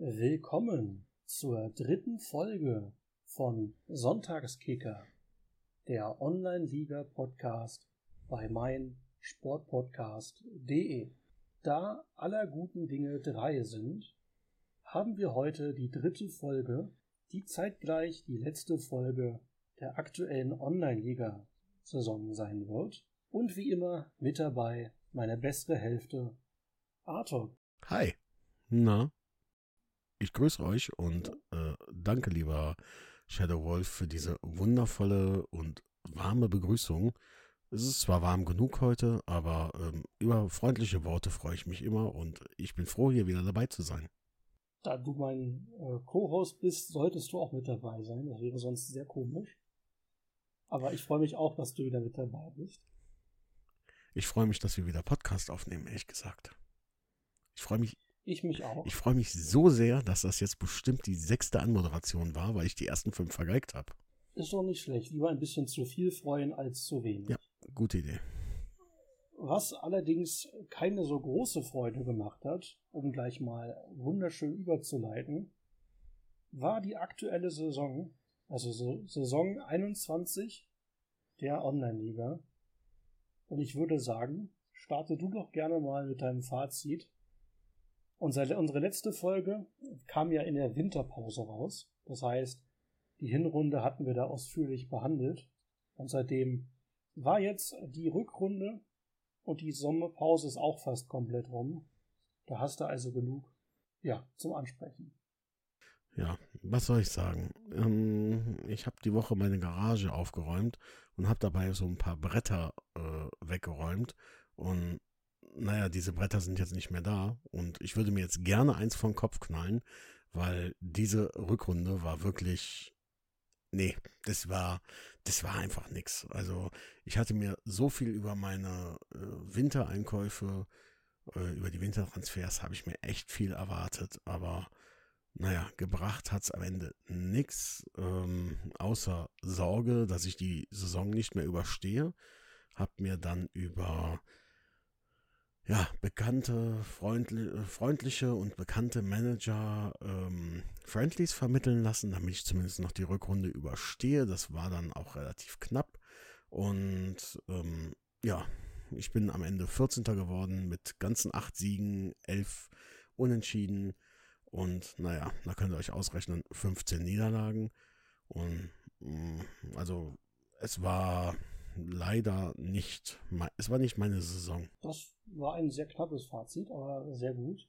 Willkommen zur dritten Folge von Sonntagskicker, der Online-Liga-Podcast bei meinsportpodcast.de. Da aller guten Dinge drei sind, haben wir heute die dritte Folge, die zeitgleich die letzte Folge der aktuellen Online-Liga-Saison sein wird. Und wie immer mit dabei meine bessere Hälfte, Arthur. Hi. Na? Ich grüße euch und äh, danke, lieber Shadow Wolf, für diese wundervolle und warme Begrüßung. Es ist zwar warm genug heute, aber ähm, über freundliche Worte freue ich mich immer und ich bin froh, hier wieder dabei zu sein. Da du mein äh, Co-Host bist, solltest du auch mit dabei sein. Das wäre sonst sehr komisch. Aber ich freue mich auch, dass du wieder mit dabei bist. Ich freue mich, dass wir wieder Podcast aufnehmen, ehrlich gesagt. Ich freue mich ich mich auch. Ich freue mich so sehr, dass das jetzt bestimmt die sechste Anmoderation war, weil ich die ersten fünf vergeigt habe. Ist doch nicht schlecht. Lieber ein bisschen zu viel freuen als zu wenig. Ja, gute Idee. Was allerdings keine so große Freude gemacht hat, um gleich mal wunderschön überzuleiten, war die aktuelle Saison, also so Saison 21 der Online-Liga. Und ich würde sagen, starte du doch gerne mal mit deinem Fazit unser, unsere letzte Folge kam ja in der Winterpause raus. Das heißt, die Hinrunde hatten wir da ausführlich behandelt. Und seitdem war jetzt die Rückrunde und die Sommerpause ist auch fast komplett rum. Da hast du also genug, ja, zum Ansprechen. Ja, was soll ich sagen? Ähm, ich habe die Woche meine Garage aufgeräumt und habe dabei so ein paar Bretter äh, weggeräumt. Und naja, diese Bretter sind jetzt nicht mehr da und ich würde mir jetzt gerne eins vom Kopf knallen, weil diese Rückrunde war wirklich, nee, das war, das war einfach nix. Also ich hatte mir so viel über meine äh, Wintereinkäufe, äh, über die Wintertransfers habe ich mir echt viel erwartet, aber naja, gebracht hat's am Ende nix, ähm, außer Sorge, dass ich die Saison nicht mehr überstehe. Hab mir dann über ja, bekannte, freundli freundliche und bekannte Manager ähm, Friendlies vermitteln lassen, damit ich zumindest noch die Rückrunde überstehe. Das war dann auch relativ knapp. Und ähm, ja, ich bin am Ende 14. geworden mit ganzen acht Siegen, elf Unentschieden und naja, da könnt ihr euch ausrechnen, 15 Niederlagen. Und mm, also es war leider nicht, es war nicht meine Saison. Das war ein sehr knappes Fazit, aber sehr gut.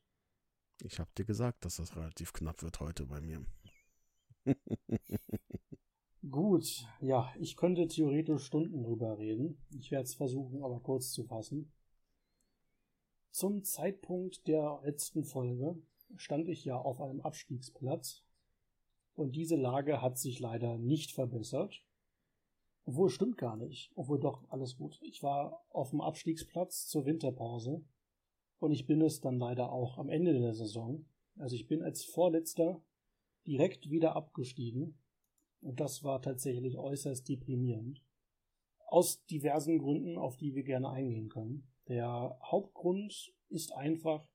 Ich habe dir gesagt, dass das relativ knapp wird heute bei mir. gut, ja, ich könnte theoretisch Stunden drüber reden. Ich werde es versuchen, aber kurz zu fassen. Zum Zeitpunkt der letzten Folge stand ich ja auf einem Abstiegsplatz und diese Lage hat sich leider nicht verbessert. Obwohl, stimmt gar nicht. Obwohl doch, alles gut. Ich war auf dem Abstiegsplatz zur Winterpause und ich bin es dann leider auch am Ende der Saison. Also ich bin als Vorletzter direkt wieder abgestiegen und das war tatsächlich äußerst deprimierend. Aus diversen Gründen, auf die wir gerne eingehen können. Der Hauptgrund ist einfach,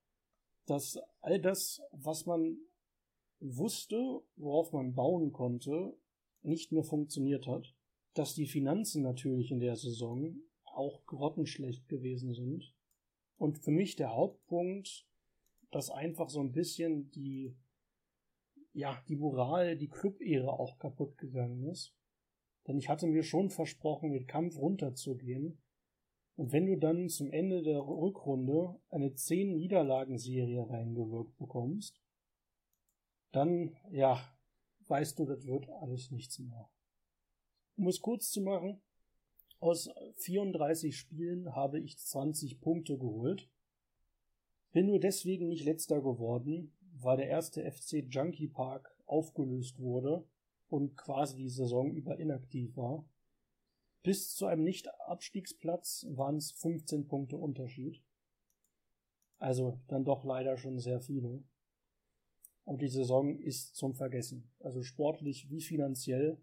dass all das, was man wusste, worauf man bauen konnte, nicht mehr funktioniert hat dass die Finanzen natürlich in der Saison auch grottenschlecht gewesen sind. Und für mich der Hauptpunkt, dass einfach so ein bisschen die, ja, die Moral, die Club-Ehre auch kaputt gegangen ist. Denn ich hatte mir schon versprochen, mit Kampf runterzugehen. Und wenn du dann zum Ende der Rückrunde eine 10 Niederlagenserie reingewirkt bekommst, dann, ja, weißt du, das wird alles nichts mehr. Um es kurz zu machen, aus 34 Spielen habe ich 20 Punkte geholt. Bin nur deswegen nicht letzter geworden, weil der erste FC Junkie Park aufgelöst wurde und quasi die Saison über inaktiv war. Bis zu einem Nicht-Abstiegsplatz waren es 15 Punkte Unterschied. Also dann doch leider schon sehr viele. Und die Saison ist zum Vergessen. Also sportlich wie finanziell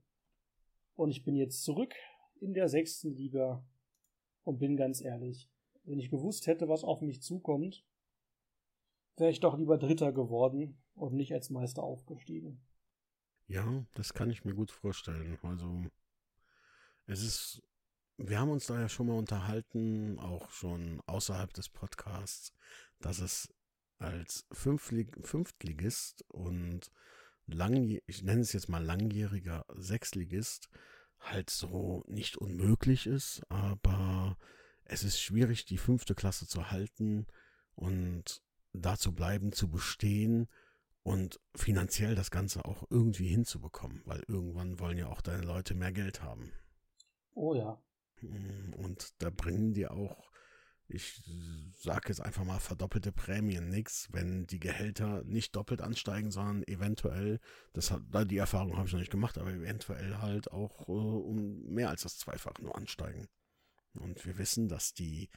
und ich bin jetzt zurück in der sechsten Liga und bin ganz ehrlich, wenn ich gewusst hätte, was auf mich zukommt, wäre ich doch lieber Dritter geworden und nicht als Meister aufgestiegen. Ja, das kann ich mir gut vorstellen. Also, es ist, wir haben uns da ja schon mal unterhalten, auch schon außerhalb des Podcasts, dass es als Fünftlig Fünftligist und lang, ich nenne es jetzt mal langjähriger Sechsligist, halt so nicht unmöglich ist, aber es ist schwierig, die fünfte Klasse zu halten und da zu bleiben, zu bestehen und finanziell das Ganze auch irgendwie hinzubekommen, weil irgendwann wollen ja auch deine Leute mehr Geld haben. Oh ja. Mm, und da bringen die auch, ich sage jetzt einfach mal, verdoppelte Prämien nichts, wenn die Gehälter nicht doppelt ansteigen, sondern eventuell, das hat, die Erfahrung habe ich noch nicht gemacht, aber eventuell halt auch äh, um mehr als das Zweifache nur ansteigen. Und wir wissen, dass die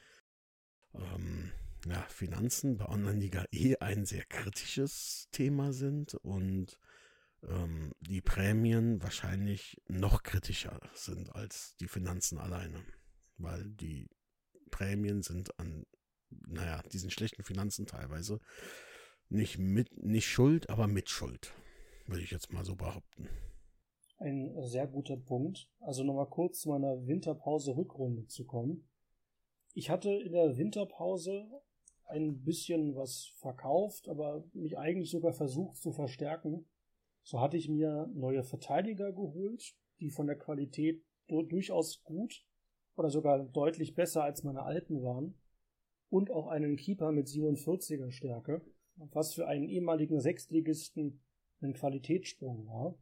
ähm, ja, Finanzen bei Online-Liga eh ein sehr kritisches Thema sind und ähm, die Prämien wahrscheinlich noch kritischer sind als die Finanzen alleine. Weil die Prämien sind an, naja, diesen schlechten Finanzen teilweise nicht mit, nicht schuld, aber mit Schuld. Würde ich jetzt mal so behaupten. Ein sehr guter Punkt. Also nochmal kurz zu meiner Winterpause-Rückrunde zu kommen. Ich hatte in der Winterpause ein bisschen was verkauft, aber mich eigentlich sogar versucht zu verstärken. So hatte ich mir neue Verteidiger geholt, die von der Qualität durchaus gut oder sogar deutlich besser als meine alten waren. Und auch einen Keeper mit 47er Stärke, was für einen ehemaligen Sechstligisten ein Qualitätssprung war.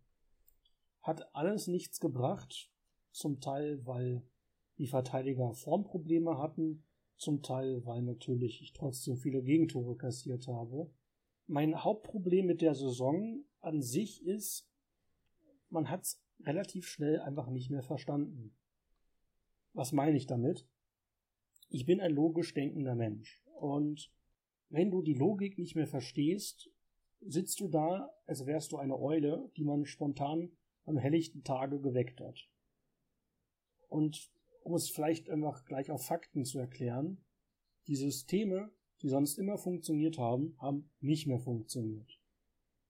Hat alles nichts gebracht, zum Teil weil die Verteidiger Formprobleme hatten, zum Teil, weil natürlich ich trotzdem viele Gegentore kassiert habe. Mein Hauptproblem mit der Saison an sich ist, man hat es relativ schnell einfach nicht mehr verstanden. Was meine ich damit? Ich bin ein logisch denkender Mensch. Und wenn du die Logik nicht mehr verstehst, sitzt du da, als wärst du eine Eule, die man spontan am helllichten Tage geweckt hat. Und um es vielleicht einfach gleich auf Fakten zu erklären, die Systeme, die sonst immer funktioniert haben, haben nicht mehr funktioniert.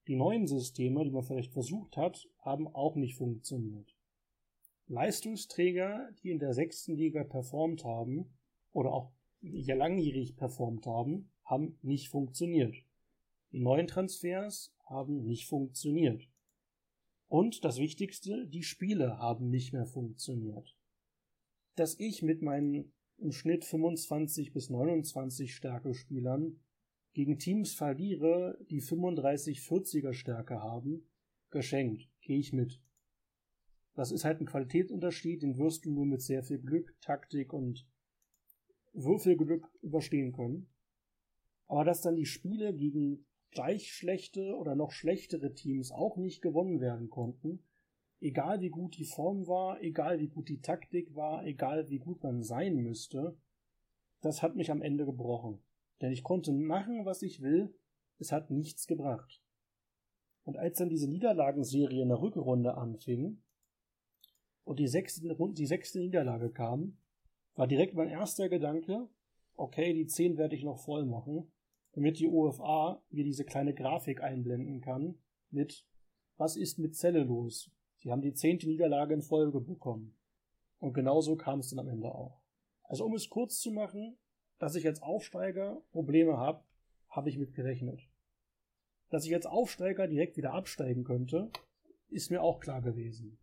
Die neuen Systeme, die man vielleicht versucht hat, haben auch nicht funktioniert. Leistungsträger, die in der sechsten Liga performt haben oder auch ja langjährig performt haben, haben nicht funktioniert. Die neuen Transfers haben nicht funktioniert. Und das Wichtigste, die Spiele haben nicht mehr funktioniert dass ich mit meinen im Schnitt 25 bis 29 Stärke-Spielern gegen Teams verliere, die 35-40er Stärke haben, geschenkt, gehe ich mit. Das ist halt ein Qualitätsunterschied, den wirst du nur mit sehr viel Glück, Taktik und Würfelglück überstehen können. Aber dass dann die Spiele gegen gleich schlechte oder noch schlechtere Teams auch nicht gewonnen werden konnten, egal wie gut die Form war, egal wie gut die Taktik war, egal wie gut man sein müsste, das hat mich am Ende gebrochen. Denn ich konnte machen, was ich will, es hat nichts gebracht. Und als dann diese Niederlagenserie in der Rückrunde anfing und die sechste, die sechste Niederlage kam, war direkt mein erster Gedanke, okay, die zehn werde ich noch voll machen, damit die OFA mir diese kleine Grafik einblenden kann mit was ist mit Zelle los? Sie haben die zehnte Niederlage in Folge bekommen. Und genauso kam es dann am Ende auch. Also um es kurz zu machen, dass ich als Aufsteiger Probleme habe, habe ich mit gerechnet. Dass ich als Aufsteiger direkt wieder absteigen könnte, ist mir auch klar gewesen.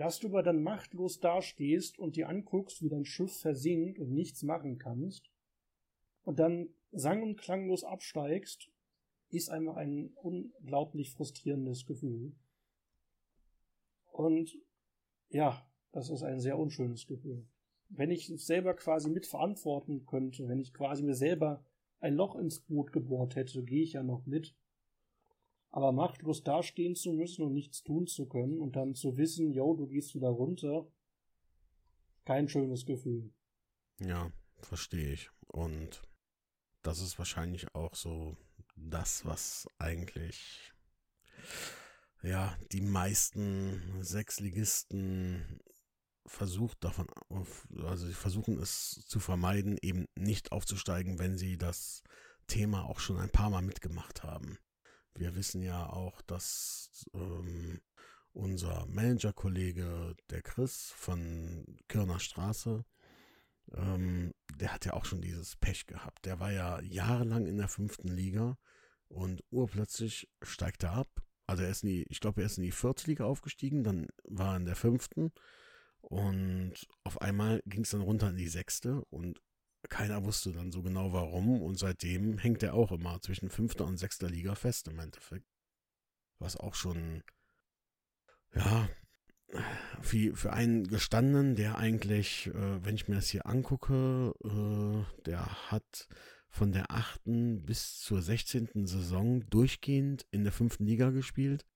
Dass du aber dann machtlos dastehst und dir anguckst, wie dein Schiff versinkt und nichts machen kannst, und dann sang- und klanglos absteigst, ist einfach ein unglaublich frustrierendes Gefühl. Und ja, das ist ein sehr unschönes Gefühl. Wenn ich es selber quasi mitverantworten könnte, wenn ich quasi mir selber ein Loch ins Boot gebohrt hätte, gehe ich ja noch mit. Aber machtlos dastehen zu müssen und nichts tun zu können und dann zu wissen, yo, du gehst wieder runter, kein schönes Gefühl. Ja, verstehe ich. Und das ist wahrscheinlich auch so das, was eigentlich ja, die meisten Sechsligisten versucht davon, also sie versuchen es zu vermeiden, eben nicht aufzusteigen, wenn sie das Thema auch schon ein paar Mal mitgemacht haben. Wir wissen ja auch, dass ähm, unser Managerkollege, der Chris von Kirner Straße, ähm, der hat ja auch schon dieses Pech gehabt. Der war ja jahrelang in der fünften Liga und urplötzlich steigt er ab. Also er ist in die, ich glaube, er ist in die vierte Liga aufgestiegen, dann war er in der fünften und auf einmal ging es dann runter in die sechste und keiner wusste dann so genau warum und seitdem hängt er auch immer zwischen fünfter und sechster Liga fest im Endeffekt. Was auch schon, ja, für, für einen gestandenen, der eigentlich, äh, wenn ich mir das hier angucke, äh, der hat von der achten bis zur sechzehnten Saison durchgehend in der fünften Liga gespielt.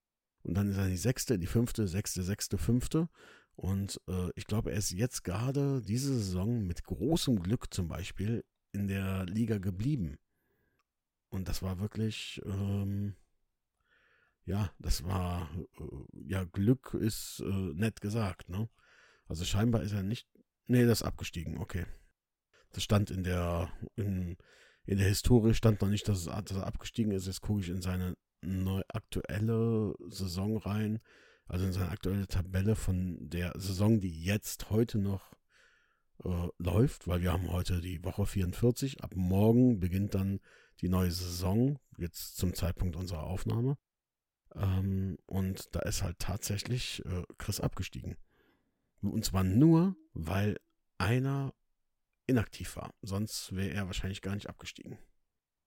Und dann ist er die sechste, die fünfte, sechste, sechste, fünfte. Und äh, ich glaube, er ist jetzt gerade diese Saison mit großem Glück zum Beispiel in der Liga geblieben. Und das war wirklich, ähm, ja, das war, äh, ja, Glück ist äh, nett gesagt, ne? Also scheinbar ist er nicht, nee, das ist abgestiegen, okay. Das stand in der, in, in der Historie stand noch nicht, dass, es, dass er abgestiegen ist. Jetzt gucke ich in seine neu aktuelle Saison rein, also in seine aktuelle Tabelle von der Saison, die jetzt heute noch äh, läuft, weil wir haben heute die Woche 44. Ab morgen beginnt dann die neue Saison, jetzt zum Zeitpunkt unserer Aufnahme. Ähm, und da ist halt tatsächlich äh, Chris abgestiegen. Und zwar nur, weil einer inaktiv war. Sonst wäre er wahrscheinlich gar nicht abgestiegen.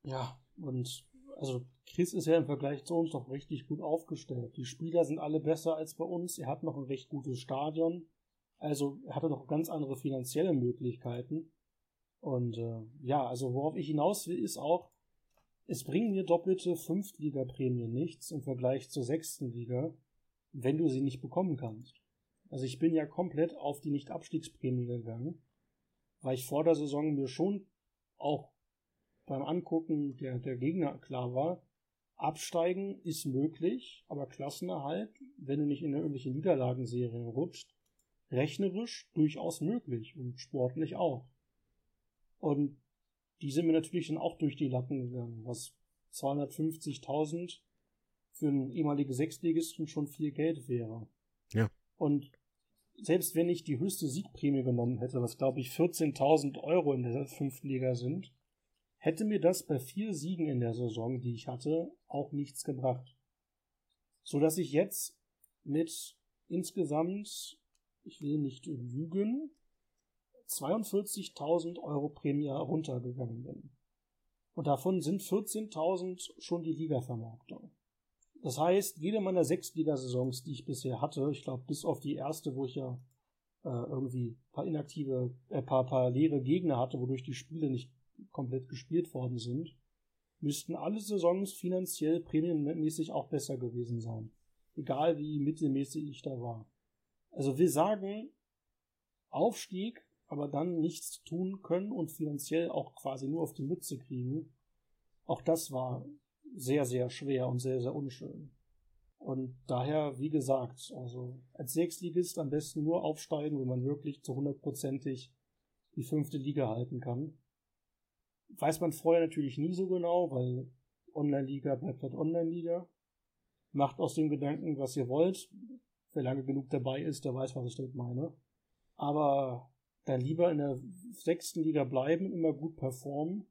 Ja, und also Chris ist ja im Vergleich zu uns doch richtig gut aufgestellt. Die Spieler sind alle besser als bei uns. Er hat noch ein recht gutes Stadion. Also er hatte noch ganz andere finanzielle Möglichkeiten. Und äh, ja, also worauf ich hinaus will, ist auch, es bringen mir doppelte Fünftliga-Prämien nichts im Vergleich zur sechsten Liga, wenn du sie nicht bekommen kannst. Also ich bin ja komplett auf die Nicht-Abstiegsprämie gegangen, weil ich vor der Saison mir schon auch beim Angucken der, der Gegner klar war, absteigen ist möglich, aber Klassenerhalt, wenn du nicht in irgendwelche Niederlagenserien rutscht, rechnerisch durchaus möglich und sportlich auch. Und die sind mir natürlich dann auch durch die Lappen gegangen, was 250.000 für einen ehemaligen Sechstligisten schon viel Geld wäre. Ja. Und selbst wenn ich die höchste Siegprämie genommen hätte, was glaube ich 14.000 Euro in der fünften Liga sind, hätte mir das bei vier Siegen in der Saison, die ich hatte, auch nichts gebracht. So dass ich jetzt mit insgesamt, ich will nicht lügen, 42.000 Euro Prämie runtergegangen bin. Und davon sind 14.000 schon die Liga-Vermarktung. Das heißt, jede meiner sechs Ligasaisons, die ich bisher hatte, ich glaube bis auf die erste, wo ich ja äh, irgendwie paar inaktive, äh, paar, paar leere Gegner hatte, wodurch die Spiele nicht komplett gespielt worden sind, müssten alle Saisons finanziell prämienmäßig auch besser gewesen sein. Egal wie mittelmäßig ich da war. Also wir sagen, Aufstieg aber dann nichts tun können und finanziell auch quasi nur auf die Mütze kriegen. Auch das war sehr, sehr schwer und sehr, sehr unschön. Und daher, wie gesagt, also als Sechsligist am besten nur aufsteigen, wenn man wirklich zu hundertprozentig die fünfte Liga halten kann. Weiß man vorher natürlich nie so genau, weil Online-Liga bleibt halt Online-Liga. Macht aus dem Gedanken, was ihr wollt. Wer lange genug dabei ist, der weiß, was ich damit meine. Aber dann lieber in der sechsten Liga bleiben, immer gut performen,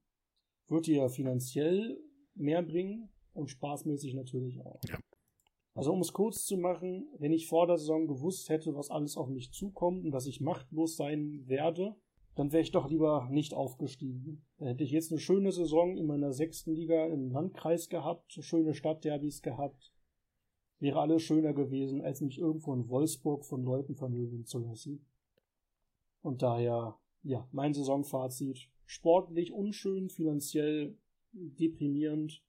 wird dir finanziell mehr bringen und spaßmäßig natürlich auch. Ja. Also um es kurz zu machen, wenn ich vor der Saison gewusst hätte, was alles auf mich zukommt und dass ich machtlos sein werde, dann wäre ich doch lieber nicht aufgestiegen. Dann hätte ich jetzt eine schöne Saison in meiner sechsten Liga im Landkreis gehabt, schöne Stadtderbys gehabt. Wäre alles schöner gewesen, als mich irgendwo in Wolfsburg von Leuten vermögen zu lassen. Und daher, ja, mein Saisonfazit. Sportlich unschön, finanziell deprimierend.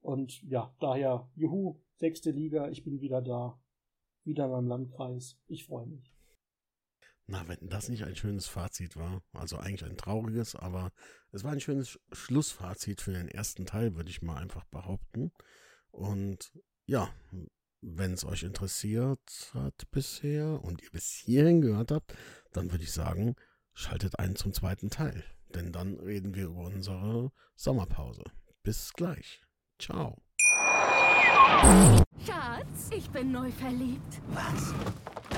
Und ja, daher, juhu, sechste Liga, ich bin wieder da. Wieder in meinem Landkreis. Ich freue mich. Na, wenn das nicht ein schönes Fazit war, also eigentlich ein trauriges, aber es war ein schönes Schlussfazit für den ersten Teil, würde ich mal einfach behaupten. Und ja, wenn es euch interessiert hat bisher und ihr bis hierhin gehört habt, dann würde ich sagen, schaltet ein zum zweiten Teil. Denn dann reden wir über unsere Sommerpause. bis gleich. Ciao. Schatz, ich bin neu verliebt. Was?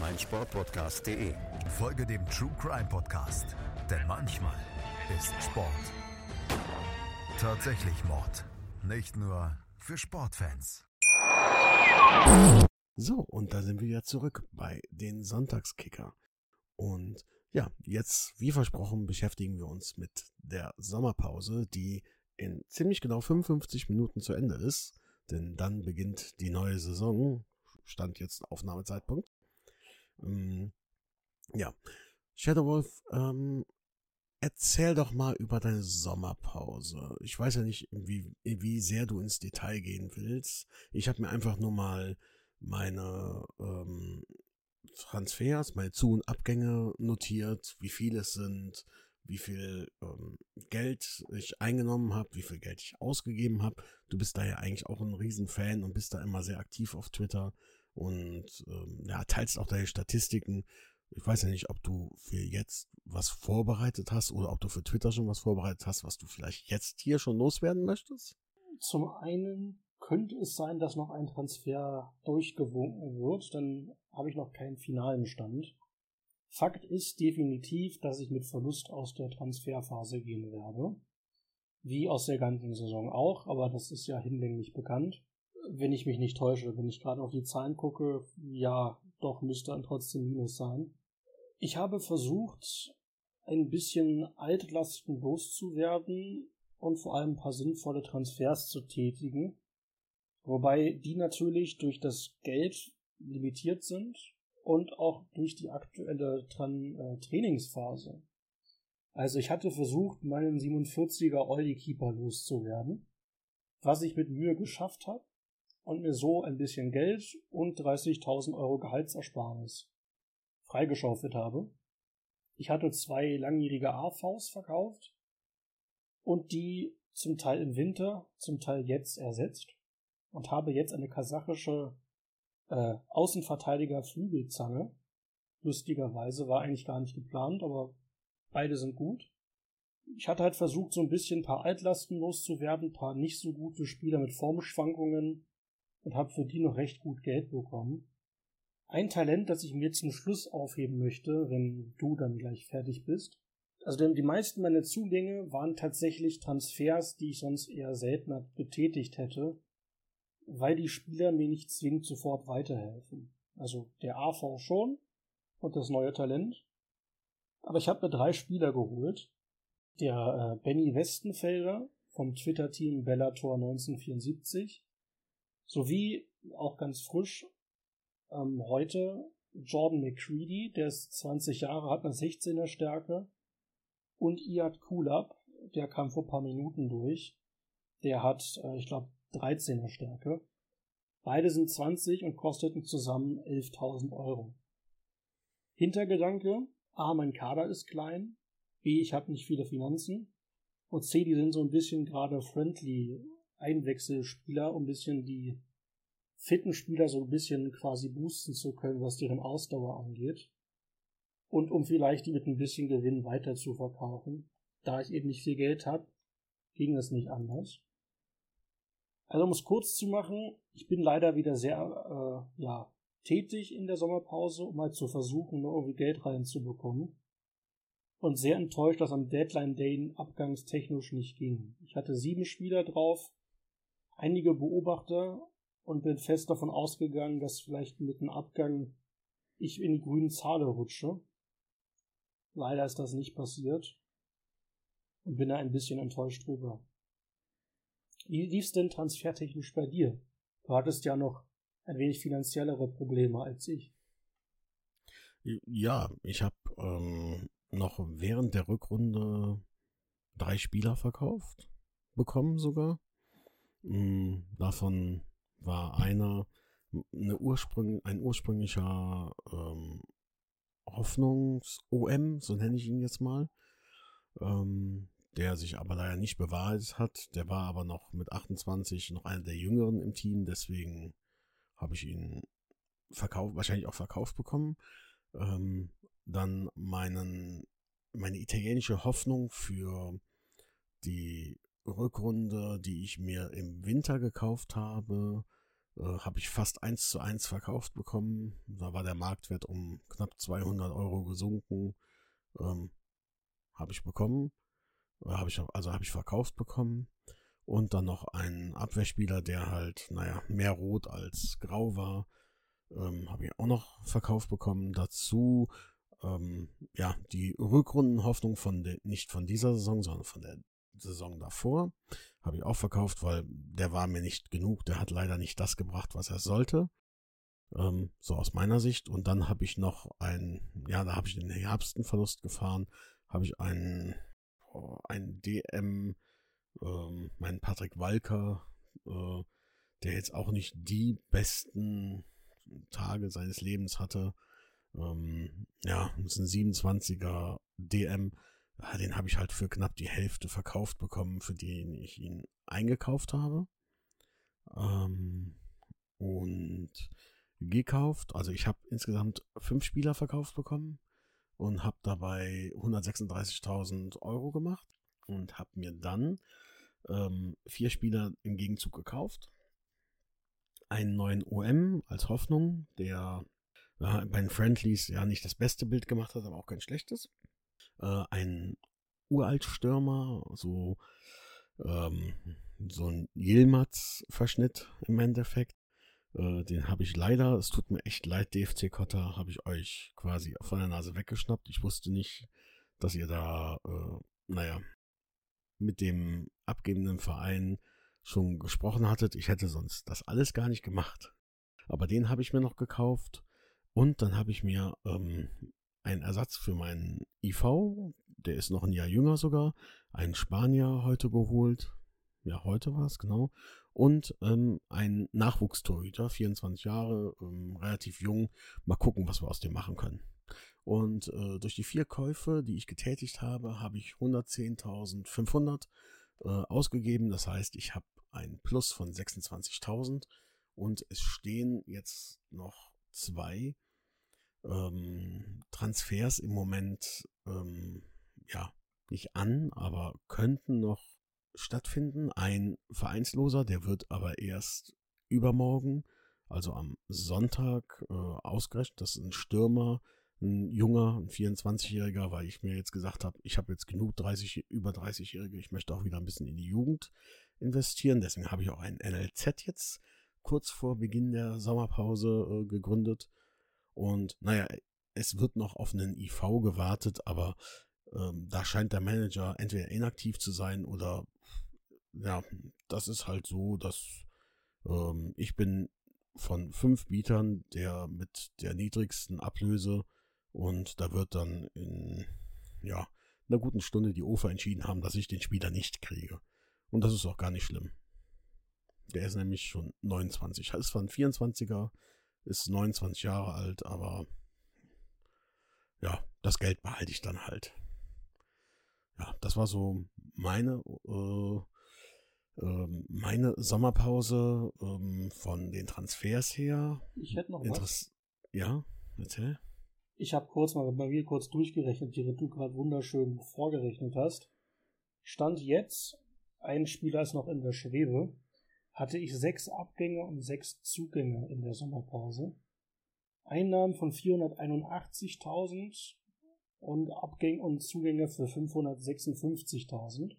meinsportpodcast.de. Folge dem True Crime Podcast, denn manchmal ist Sport tatsächlich Mord. Nicht nur für Sportfans. So, und da sind wir wieder zurück bei den Sonntagskicker. Und ja, jetzt, wie versprochen, beschäftigen wir uns mit der Sommerpause, die in ziemlich genau 55 Minuten zu Ende ist. Denn dann beginnt die neue Saison. Stand jetzt Aufnahmezeitpunkt. Ähm, ja, Shadowwolf, ähm, erzähl doch mal über deine Sommerpause. Ich weiß ja nicht, wie, wie sehr du ins Detail gehen willst. Ich habe mir einfach nur mal meine ähm, Transfers, meine Zu- und Abgänge notiert, wie viele es sind, wie viel ähm, Geld ich eingenommen habe, wie viel Geld ich ausgegeben habe. Du bist da ja eigentlich auch ein Riesenfan und bist da immer sehr aktiv auf Twitter und ähm, ja, teilst auch deine Statistiken. Ich weiß ja nicht, ob du für jetzt was vorbereitet hast oder ob du für Twitter schon was vorbereitet hast, was du vielleicht jetzt hier schon loswerden möchtest. Zum einen könnte es sein, dass noch ein Transfer durchgewunken wird, dann habe ich noch keinen finalen Stand. Fakt ist definitiv, dass ich mit Verlust aus der Transferphase gehen werde. Wie aus der ganzen Saison auch, aber das ist ja hinlänglich bekannt. Wenn ich mich nicht täusche, wenn ich gerade auf die Zahlen gucke, ja, doch müsste dann trotzdem Minus sein. Ich habe versucht, ein bisschen Altlasten loszuwerden und vor allem ein paar sinnvolle Transfers zu tätigen. Wobei die natürlich durch das Geld limitiert sind und auch durch die aktuelle Tran äh, Trainingsphase. Also ich hatte versucht, meinen 47er Oily Keeper loszuwerden, was ich mit Mühe geschafft habe und mir so ein bisschen Geld und 30.000 Euro Gehaltsersparnis freigeschaufelt habe. Ich hatte zwei langjährige AVs verkauft und die zum Teil im Winter, zum Teil jetzt ersetzt und habe jetzt eine kasachische äh, Außenverteidiger Flügelzange. Lustigerweise war eigentlich gar nicht geplant, aber beide sind gut. Ich hatte halt versucht, so ein bisschen ein paar Altlasten loszuwerden, ein paar nicht so gute Spieler mit Formschwankungen und habe für die noch recht gut Geld bekommen. Ein Talent, das ich mir zum Schluss aufheben möchte, wenn du dann gleich fertig bist. Also die meisten meiner Zugänge waren tatsächlich Transfers, die ich sonst eher seltener getätigt hätte, weil die Spieler mir nicht zwingend sofort weiterhelfen. Also der AV schon und das neue Talent. Aber ich habe mir drei Spieler geholt. Der äh, Benny Westenfelder vom Twitter-Team Bellator 1974 sowie auch ganz frisch ähm, heute Jordan McCready, der ist 20 Jahre, hat eine 16er Stärke und Iad Kulab, der kam vor paar Minuten durch. Der hat, äh, ich glaube, 13er Stärke. Beide sind 20 und kosteten zusammen 11.000 Euro. Hintergedanke, A, mein Kader ist klein, B, ich habe nicht viele Finanzen und C, die sind so ein bisschen gerade friendly Einwechselspieler, um ein bisschen die fitten Spieler so ein bisschen quasi boosten zu können, was deren Ausdauer angeht. Und um vielleicht die mit ein bisschen Gewinn weiter zu verkaufen. Da ich eben nicht viel Geld habe, ging es nicht anders. Also um es kurz zu machen, ich bin leider wieder sehr äh, ja, tätig in der Sommerpause, um halt zu versuchen, nur irgendwie Geld reinzubekommen. Und sehr enttäuscht, dass am Deadline Day abgangstechnisch nicht ging. Ich hatte sieben Spieler drauf, einige Beobachter und bin fest davon ausgegangen, dass vielleicht mit dem Abgang ich in die grünen Zahle rutsche. Leider ist das nicht passiert und bin da ein bisschen enttäuscht drüber. Wie lief's denn transfertechnisch bei dir? Du hattest ja noch ein wenig finanziellere Probleme als ich. Ja, ich habe ähm, noch während der Rückrunde drei Spieler verkauft bekommen sogar. Mm, Davon war einer eine Ursprung, ein ursprünglicher ähm, Hoffnungs-OM, so nenne ich ihn jetzt mal, ähm, der sich aber leider nicht bewahrheitet hat. Der war aber noch mit 28 noch einer der Jüngeren im Team, deswegen habe ich ihn verkauft, wahrscheinlich auch verkauft bekommen. Ähm, dann meinen, meine italienische Hoffnung für die Rückrunde, die ich mir im Winter gekauft habe, äh, habe ich fast eins zu eins verkauft bekommen. Da war der Marktwert um knapp 200 Euro gesunken. Ähm, habe ich bekommen. Äh, hab ich, also habe ich verkauft bekommen. Und dann noch ein Abwehrspieler, der halt, naja, mehr rot als grau war. Ähm, habe ich auch noch verkauft bekommen. Dazu, ähm, ja, die Rückrundenhoffnung von der, nicht von dieser Saison, sondern von der Saison davor. Habe ich auch verkauft, weil der war mir nicht genug. Der hat leider nicht das gebracht, was er sollte. Ähm, so aus meiner Sicht. Und dann habe ich noch ein, ja, da habe ich den Herbsten Verlust gefahren. Habe ich einen, einen DM, ähm, meinen Patrick Walker, äh, der jetzt auch nicht die besten Tage seines Lebens hatte. Ähm, ja, das ist ein 27er DM Ah, den habe ich halt für knapp die Hälfte verkauft bekommen, für den ich ihn eingekauft habe. Ähm, und gekauft, also ich habe insgesamt fünf Spieler verkauft bekommen und habe dabei 136.000 Euro gemacht und habe mir dann ähm, vier Spieler im Gegenzug gekauft. Einen neuen OM als Hoffnung, der ja, bei den Friendlies ja nicht das beste Bild gemacht hat, aber auch kein schlechtes äh, ein Uraltstürmer, so, ähm, so ein Yilmaz-Verschnitt im Endeffekt. Äh, den habe ich leider, es tut mir echt leid, DFC Kotter, habe ich euch quasi von der Nase weggeschnappt. Ich wusste nicht, dass ihr da, äh, naja, mit dem abgebenden Verein schon gesprochen hattet. Ich hätte sonst das alles gar nicht gemacht. Aber den habe ich mir noch gekauft. Und dann habe ich mir ähm, ein Ersatz für meinen IV, der ist noch ein Jahr jünger sogar, einen Spanier heute geholt. Ja, heute war es, genau. Und ähm, ein Nachwuchstorhüter, 24 Jahre, ähm, relativ jung. Mal gucken, was wir aus dem machen können. Und äh, durch die vier Käufe, die ich getätigt habe, habe ich 110.500 äh, ausgegeben. Das heißt, ich habe ein Plus von 26.000 und es stehen jetzt noch zwei ähm, Transfers im Moment ähm, ja nicht an, aber könnten noch stattfinden. Ein Vereinsloser, der wird aber erst übermorgen, also am Sonntag, äh, ausgerechnet. Das ist ein Stürmer, ein junger, ein 24-Jähriger, weil ich mir jetzt gesagt habe, ich habe jetzt genug 30, über 30-Jährige, ich möchte auch wieder ein bisschen in die Jugend investieren. Deswegen habe ich auch ein NLZ jetzt kurz vor Beginn der Sommerpause äh, gegründet. Und naja, es wird noch auf einen IV gewartet, aber ähm, da scheint der Manager entweder inaktiv zu sein oder ja, das ist halt so, dass ähm, ich bin von fünf Bietern der mit der niedrigsten Ablöse und da wird dann in ja, einer guten Stunde die OFA entschieden haben, dass ich den Spieler nicht kriege. Und das ist auch gar nicht schlimm. Der ist nämlich schon 29. Es war ein 24er, ist 29 Jahre alt, aber ja, das Geld behalte ich dann halt. Ja, das war so meine äh, äh, meine Sommerpause äh, von den Transfers her. Ich hätte noch Interess was. Ja, erzähl. Ich habe kurz mal bei mir kurz durchgerechnet, die du gerade wunderschön vorgerechnet hast. Stand jetzt, ein Spieler ist noch in der Schwebe hatte ich sechs Abgänge und sechs Zugänge in der Sommerpause. Einnahmen von 481.000 und Abgänge und Zugänge für 556.000.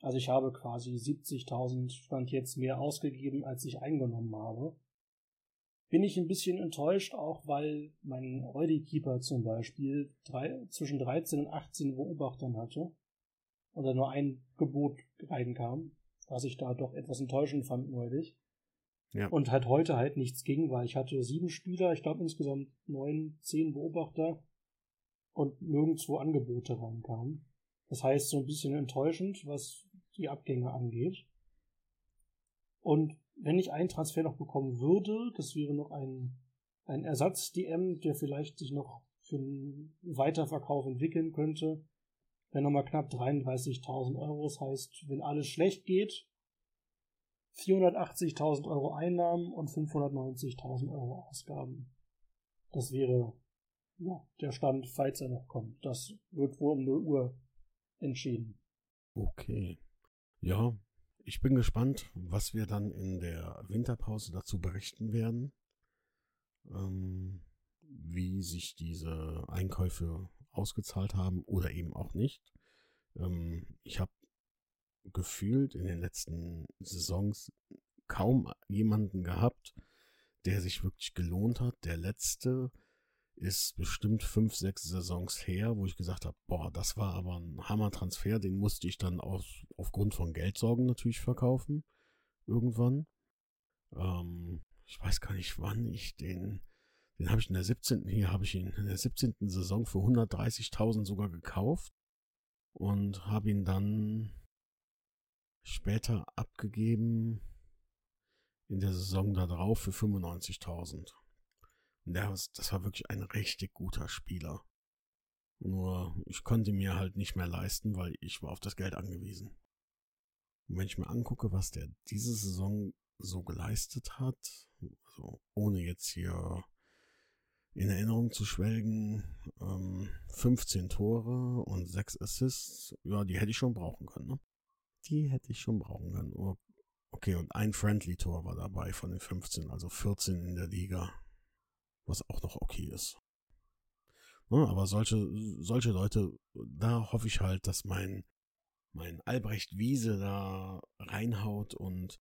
Also ich habe quasi 70.000 Stand jetzt mehr ausgegeben, als ich eingenommen habe. Bin ich ein bisschen enttäuscht, auch weil mein Ready-Keeper zum Beispiel drei, zwischen 13 und 18 Beobachtern hatte und da nur ein Gebot reinkam was ich da doch etwas enttäuschend fand neulich. Ja. Und halt heute halt nichts ging, weil ich hatte sieben Spieler, ich glaube insgesamt neun, zehn Beobachter und nirgendwo Angebote reinkamen. Das heißt, so ein bisschen enttäuschend, was die Abgänge angeht. Und wenn ich einen Transfer noch bekommen würde, das wäre noch ein, ein Ersatz-DM, der vielleicht sich noch für einen Weiterverkauf entwickeln könnte, wäre nochmal knapp 33.000 Euro. Das heißt, wenn alles schlecht geht, 480.000 Euro Einnahmen und 590.000 Euro Ausgaben. Das wäre ja, der Stand, falls er noch kommt. Das wird wohl um 0 Uhr entschieden. Okay. Ja, ich bin gespannt, was wir dann in der Winterpause dazu berichten werden. Ähm, wie sich diese Einkäufe ausgezahlt haben oder eben auch nicht. Ähm, ich habe gefühlt in den letzten Saisons kaum jemanden gehabt, der sich wirklich gelohnt hat. Der letzte ist bestimmt fünf, sechs Saisons her, wo ich gesagt habe, boah, das war aber ein Hammer-Transfer, den musste ich dann aus, aufgrund von Geldsorgen natürlich verkaufen. Irgendwann. Ähm, ich weiß gar nicht, wann ich den, den habe ich in der 17. Hier habe ich ihn in der 17. Saison für 130.000 sogar gekauft und habe ihn dann später abgegeben in der Saison darauf für 95.000. Das, das war wirklich ein richtig guter Spieler. Nur ich konnte mir halt nicht mehr leisten, weil ich war auf das Geld angewiesen. Und wenn ich mir angucke, was der diese Saison so geleistet hat, also ohne jetzt hier in Erinnerung zu schwelgen, ähm, 15 Tore und 6 Assists, ja, die hätte ich schon brauchen können, ne? Die hätte ich schon brauchen können. Okay, und ein Friendly-Tor war dabei von den 15, also 14 in der Liga was auch noch okay ist. Ja, aber solche, solche Leute, da hoffe ich halt, dass mein, mein Albrecht Wiese da reinhaut und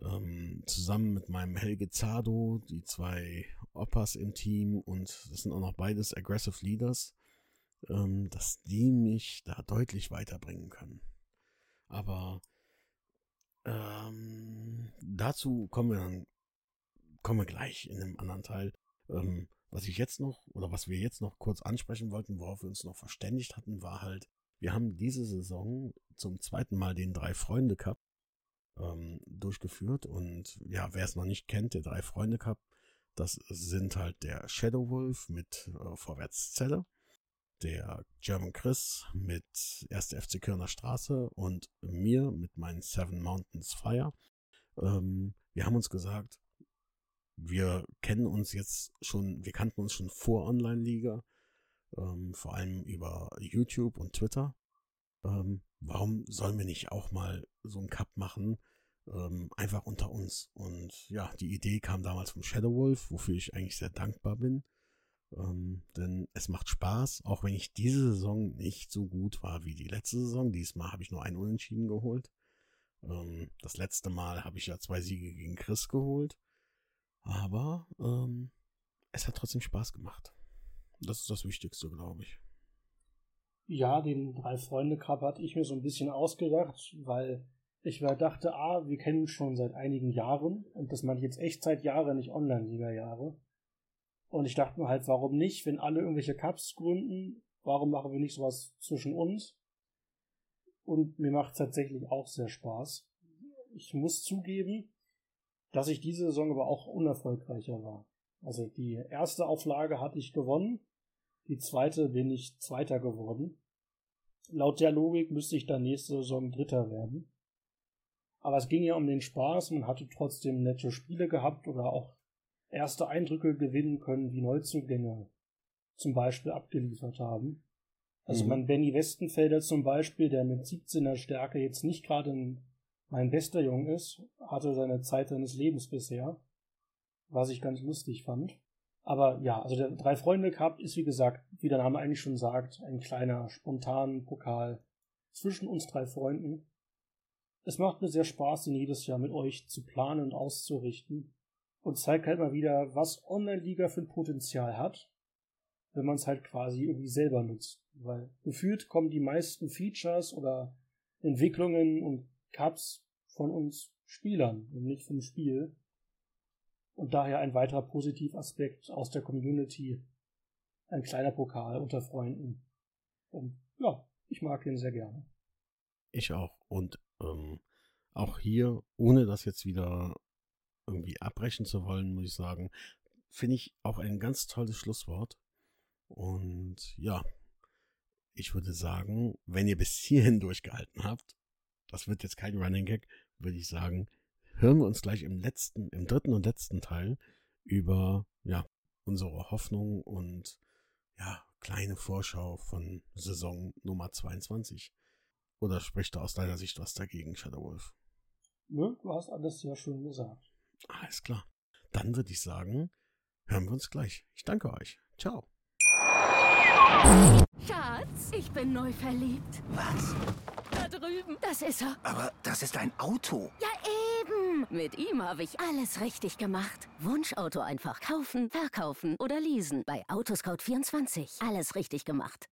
ähm, zusammen mit meinem Helge Zado, die zwei Oppas im Team und das sind auch noch beides Aggressive Leaders, ähm, dass die mich da deutlich weiterbringen können. Aber ähm, dazu kommen wir dann kommen wir gleich in einem anderen Teil. Ähm, was ich jetzt noch oder was wir jetzt noch kurz ansprechen wollten, worauf wir uns noch verständigt hatten, war halt, wir haben diese Saison zum zweiten Mal den Drei-Freunde Cup ähm, durchgeführt und ja, wer es noch nicht kennt, der Drei-Freunde Cup, das sind halt der Shadow Wolf mit äh, Vorwärtszelle, der German Chris mit 1. FC Kölner Straße und mir mit meinen Seven Mountains Fire. Ähm, wir haben uns gesagt, wir kennen uns jetzt schon, wir kannten uns schon vor Online-Liga, ähm, vor allem über YouTube und Twitter. Ähm, warum sollen wir nicht auch mal so einen Cup machen? Ähm, einfach unter uns. Und ja, die Idee kam damals vom Shadow Wolf, wofür ich eigentlich sehr dankbar bin. Ähm, denn es macht Spaß, auch wenn ich diese Saison nicht so gut war wie die letzte Saison. Diesmal habe ich nur einen Unentschieden geholt. Ähm, das letzte Mal habe ich ja zwei Siege gegen Chris geholt. Aber ähm, es hat trotzdem Spaß gemacht. Das ist das Wichtigste, glaube ich. Ja, den Drei-Freunde-Cup hatte ich mir so ein bisschen ausgedacht, weil ich war, dachte, ah, wir kennen uns schon seit einigen Jahren und das meine ich jetzt echt seit Jahren, nicht Online-Liga-Jahre. Und ich dachte mir halt, warum nicht, wenn alle irgendwelche Cups gründen, warum machen wir nicht sowas zwischen uns? Und mir macht es tatsächlich auch sehr Spaß. Ich muss zugeben, dass ich diese Saison aber auch unerfolgreicher war. Also die erste Auflage hatte ich gewonnen, die zweite bin ich Zweiter geworden. Laut der Logik müsste ich dann nächste Saison Dritter werden. Aber es ging ja um den Spaß, man hatte trotzdem nette Spiele gehabt oder auch erste Eindrücke gewinnen können, wie Neuzugänge zum Beispiel abgeliefert haben. Also mhm. man Benny Westenfelder zum Beispiel, der mit 17er Stärke jetzt nicht gerade ein mein bester Jung ist, hatte seine Zeit seines Lebens bisher, was ich ganz lustig fand. Aber ja, also der Drei Freunde Cup ist wie gesagt, wie der Name eigentlich schon sagt, ein kleiner spontanen Pokal zwischen uns drei Freunden. Es macht mir sehr Spaß, ihn jedes Jahr mit euch zu planen und auszurichten und zeigt halt mal wieder, was Online-Liga für ein Potenzial hat, wenn man es halt quasi irgendwie selber nutzt. Weil gefühlt kommen die meisten Features oder Entwicklungen und Cups von uns Spielern und nicht vom Spiel. Und daher ein weiterer Positivaspekt aus der Community. Ein kleiner Pokal unter Freunden. Und ja, ich mag ihn sehr gerne. Ich auch. Und ähm, auch hier, ohne das jetzt wieder irgendwie abbrechen zu wollen, muss ich sagen, finde ich auch ein ganz tolles Schlusswort. Und ja, ich würde sagen, wenn ihr bis hierhin durchgehalten habt, das wird jetzt kein Running Gag, würde ich sagen, hören wir uns gleich im letzten, im dritten und letzten Teil über, ja, unsere Hoffnung und, ja, kleine Vorschau von Saison Nummer 22. Oder spricht da aus deiner Sicht was dagegen, Shadowwolf? Nö, du hast alles sehr schön gesagt. Alles klar. Dann würde ich sagen, hören wir uns gleich. Ich danke euch. Ciao. Schatz, ich bin neu verliebt. Was? Da drüben. Das ist er. Aber das ist ein Auto. Ja, eben. Mit ihm habe ich alles richtig gemacht. Wunschauto einfach kaufen, verkaufen oder leasen. Bei Autoscout24. Alles richtig gemacht.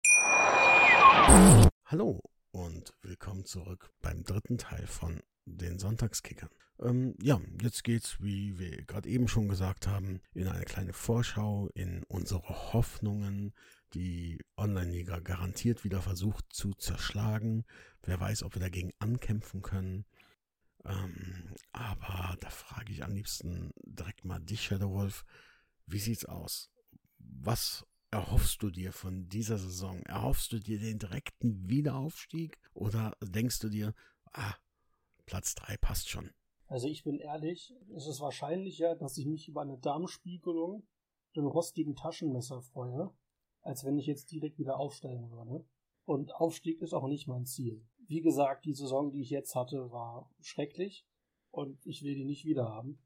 Hallo und willkommen zurück beim dritten Teil von den Sonntagskickern. Ähm, ja, jetzt geht's, wie wir gerade eben schon gesagt haben, in eine kleine Vorschau in unsere Hoffnungen, die Online-Liga garantiert wieder versucht zu zerschlagen. Wer weiß, ob wir dagegen ankämpfen können. Ähm, aber da frage ich am liebsten direkt mal dich, Shadowwolf. Wie sieht's aus? Was erhoffst du dir von dieser Saison? Erhoffst du dir den direkten Wiederaufstieg? Oder denkst du dir, ah, Platz 3 passt schon? Also ich bin ehrlich, es ist wahrscheinlicher, dass ich mich über eine Darmspiegelung und rostigen Taschenmesser freue, als wenn ich jetzt direkt wieder aufstellen würde. Und Aufstieg ist auch nicht mein Ziel. Wie gesagt, die Saison, die ich jetzt hatte, war schrecklich und ich will die nicht wieder haben.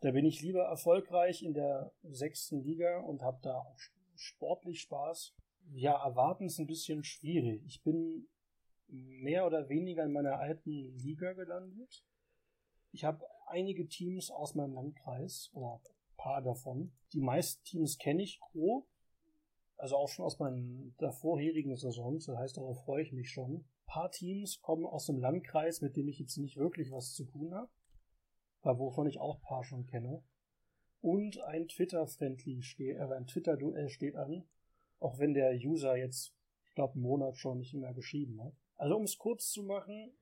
Da bin ich lieber erfolgreich in der sechsten Liga und habe da auch sportlich Spaß. Ja, erwarten ist ein bisschen schwierig. Ich bin mehr oder weniger in meiner alten Liga gelandet. Ich habe einige Teams aus meinem Landkreis oder ein paar davon. Die meisten Teams kenne ich grob, also auch schon aus meinen vorherigen Saisons. Das heißt, darauf freue ich mich schon. Ein paar Teams kommen aus dem Landkreis, mit dem ich jetzt nicht wirklich was zu tun habe, weil wovon ich auch ein paar schon kenne. Und ein Twitter-Friendly steht, äh, ein Twitter-Duell steht an, auch wenn der User jetzt, ich glaube, einen Monat schon nicht mehr geschrieben hat. Also um es kurz zu machen,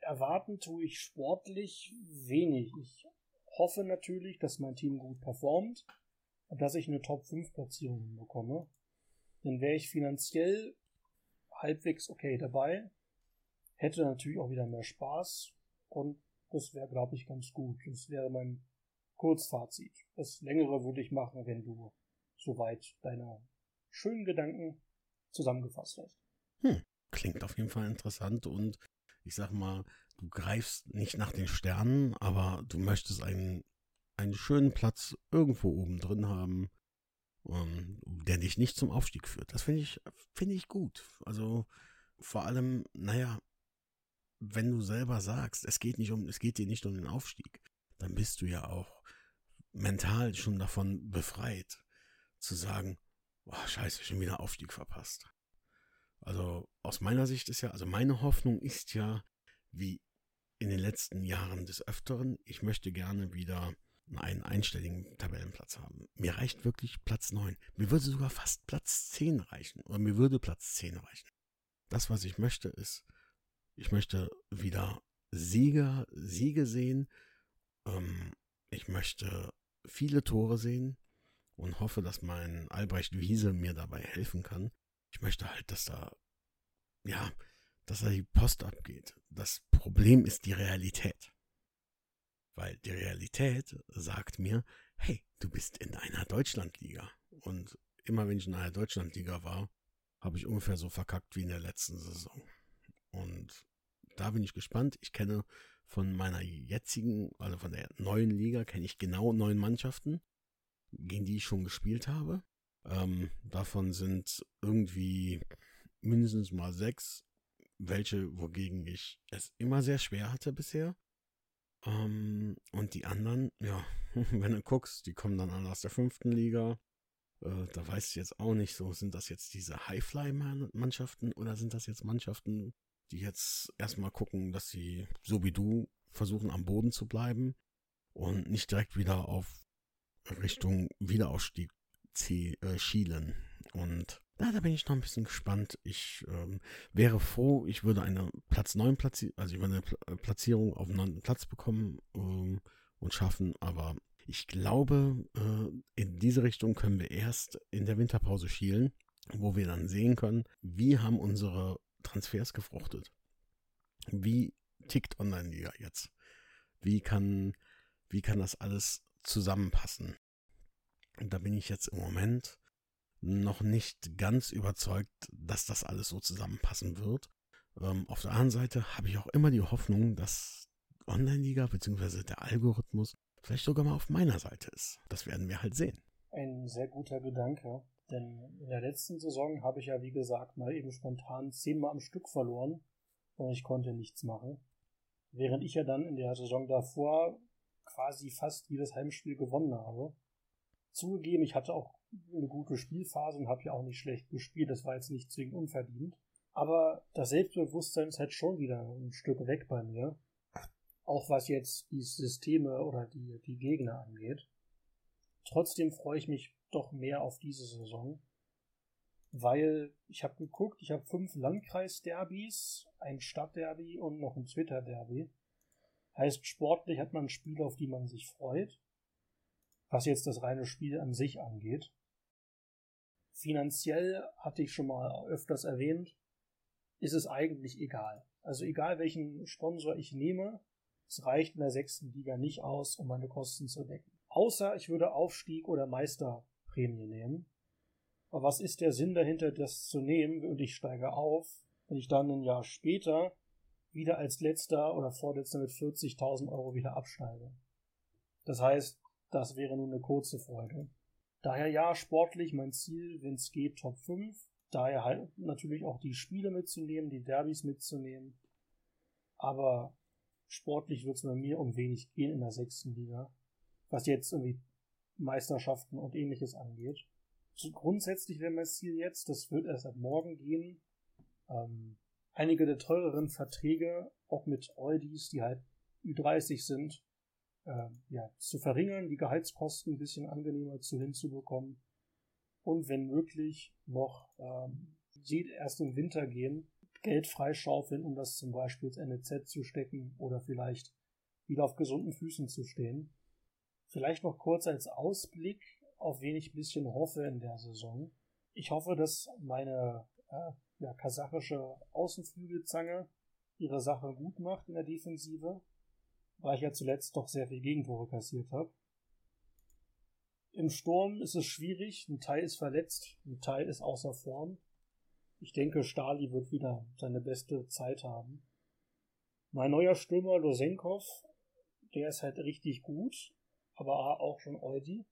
erwarten tue ich sportlich wenig. Ich hoffe natürlich, dass mein Team gut performt und dass ich eine Top 5 Platzierung bekomme. Dann wäre ich finanziell halbwegs okay dabei, hätte natürlich auch wieder mehr Spaß und das wäre, glaube ich, ganz gut. Das wäre mein Kurzfazit. Das längere würde ich machen, wenn du soweit deine schönen Gedanken zusammengefasst hast. Hm, klingt auf jeden Fall interessant und ich sag mal, du greifst nicht nach den Sternen, aber du möchtest einen, einen schönen Platz irgendwo oben drin haben, um, ähm, der dich nicht zum Aufstieg führt. Das finde ich, finde ich gut. Also vor allem, naja, wenn du selber sagst, es geht nicht um, es geht dir nicht um den Aufstieg, dann bist du ja auch mental schon davon befreit, zu sagen, boah, scheiße, schon wieder Aufstieg verpasst. Also aus meiner Sicht ist ja, also meine Hoffnung ist ja, wie in den letzten Jahren des Öfteren, ich möchte gerne wieder einen einstelligen Tabellenplatz haben. Mir reicht wirklich Platz 9. Mir würde sogar fast Platz 10 reichen. Oder mir würde Platz 10 reichen. Das, was ich möchte, ist, ich möchte wieder Sieger, Siege sehen. Ähm, ich möchte viele Tore sehen und hoffe, dass mein Albrecht Wiese mir dabei helfen kann. Ich möchte halt, dass da, ja, dass da die Post abgeht. Das Problem ist die Realität. Weil die Realität sagt mir, hey, du bist in einer Deutschlandliga. Und immer wenn ich in einer Deutschlandliga war, habe ich ungefähr so verkackt wie in der letzten Saison. Und da bin ich gespannt. Ich kenne von meiner jetzigen, also von der neuen Liga, kenne ich genau neun Mannschaften, gegen die ich schon gespielt habe. Ähm, davon sind irgendwie mindestens mal sechs, welche, wogegen ich es immer sehr schwer hatte bisher. Ähm, und die anderen, ja, wenn du guckst, die kommen dann alle aus der fünften Liga. Äh, da weißt du jetzt auch nicht so, sind das jetzt diese Highfly-Mannschaften oder sind das jetzt Mannschaften, die jetzt erstmal gucken, dass sie, so wie du, versuchen am Boden zu bleiben und nicht direkt wieder auf Richtung Wiederaufstieg äh, schielen. Und Na, da bin ich noch ein bisschen gespannt. Ich ähm, wäre froh, ich würde eine Platz 9 Platzi also ich würde eine äh, Platzierung auf 9. Platz bekommen ähm, und schaffen, aber ich glaube, äh, in diese Richtung können wir erst in der Winterpause schielen, wo wir dann sehen können, wie haben unsere Transfers gefruchtet. Wie tickt Online-Liga jetzt? Wie kann, wie kann das alles zusammenpassen? Und da bin ich jetzt im Moment noch nicht ganz überzeugt, dass das alles so zusammenpassen wird. Ähm, auf der anderen Seite habe ich auch immer die Hoffnung, dass Online-Liga bzw. der Algorithmus vielleicht sogar mal auf meiner Seite ist. Das werden wir halt sehen. Ein sehr guter Gedanke, denn in der letzten Saison habe ich ja, wie gesagt, mal eben spontan zehnmal am Stück verloren und ich konnte nichts machen. Während ich ja dann in der Saison davor quasi fast jedes Heimspiel gewonnen habe. Zugegeben, ich hatte auch eine gute Spielphase und habe ja auch nicht schlecht gespielt. Das war jetzt nicht zwingend unverdient. Aber das Selbstbewusstsein ist halt schon wieder ein Stück weg bei mir. Auch was jetzt die Systeme oder die, die Gegner angeht. Trotzdem freue ich mich doch mehr auf diese Saison. Weil ich habe geguckt, ich habe fünf Landkreisderbys, ein Stadtderby und noch ein Twitter-Derby. Heißt, sportlich hat man Spiele, auf die man sich freut. Was jetzt das reine Spiel an sich angeht. Finanziell hatte ich schon mal öfters erwähnt, ist es eigentlich egal. Also egal welchen Sponsor ich nehme, es reicht in der sechsten Liga nicht aus, um meine Kosten zu decken. Außer ich würde Aufstieg oder Meisterprämie nehmen. Aber was ist der Sinn dahinter, das zu nehmen und ich steige auf, wenn ich dann ein Jahr später wieder als letzter oder vorletzter mit 40.000 Euro wieder absteige? Das heißt, das wäre nur eine kurze Freude. Daher ja, sportlich mein Ziel, wenn es geht, Top 5. Daher halt natürlich auch die Spiele mitzunehmen, die Derbys mitzunehmen. Aber sportlich wird es bei mir um wenig gehen in der sechsten Liga. Was jetzt irgendwie Meisterschaften und ähnliches angeht. So grundsätzlich wäre mein Ziel jetzt, das wird erst ab morgen gehen, ähm, einige der teureren Verträge, auch mit Eudis, die halt Ü30 sind, äh, ja, zu verringern, die Gehaltskosten ein bisschen angenehmer zu hinzubekommen und wenn möglich noch ähm, erst im Winter gehen, Geld freischaufeln, um das zum Beispiel ins NEZ zu stecken oder vielleicht wieder auf gesunden Füßen zu stehen. Vielleicht noch kurz als Ausblick, auf wen ich ein bisschen hoffe in der Saison. Ich hoffe, dass meine äh, ja, kasachische Außenflügelzange ihre Sache gut macht in der Defensive weil ich ja zuletzt doch sehr viel Gegentore kassiert habe. Im Sturm ist es schwierig, ein Teil ist verletzt, ein Teil ist außer Form. Ich denke, Stali wird wieder seine beste Zeit haben. Mein neuer Stürmer Losenkov, der ist halt richtig gut, aber auch schon Eudi.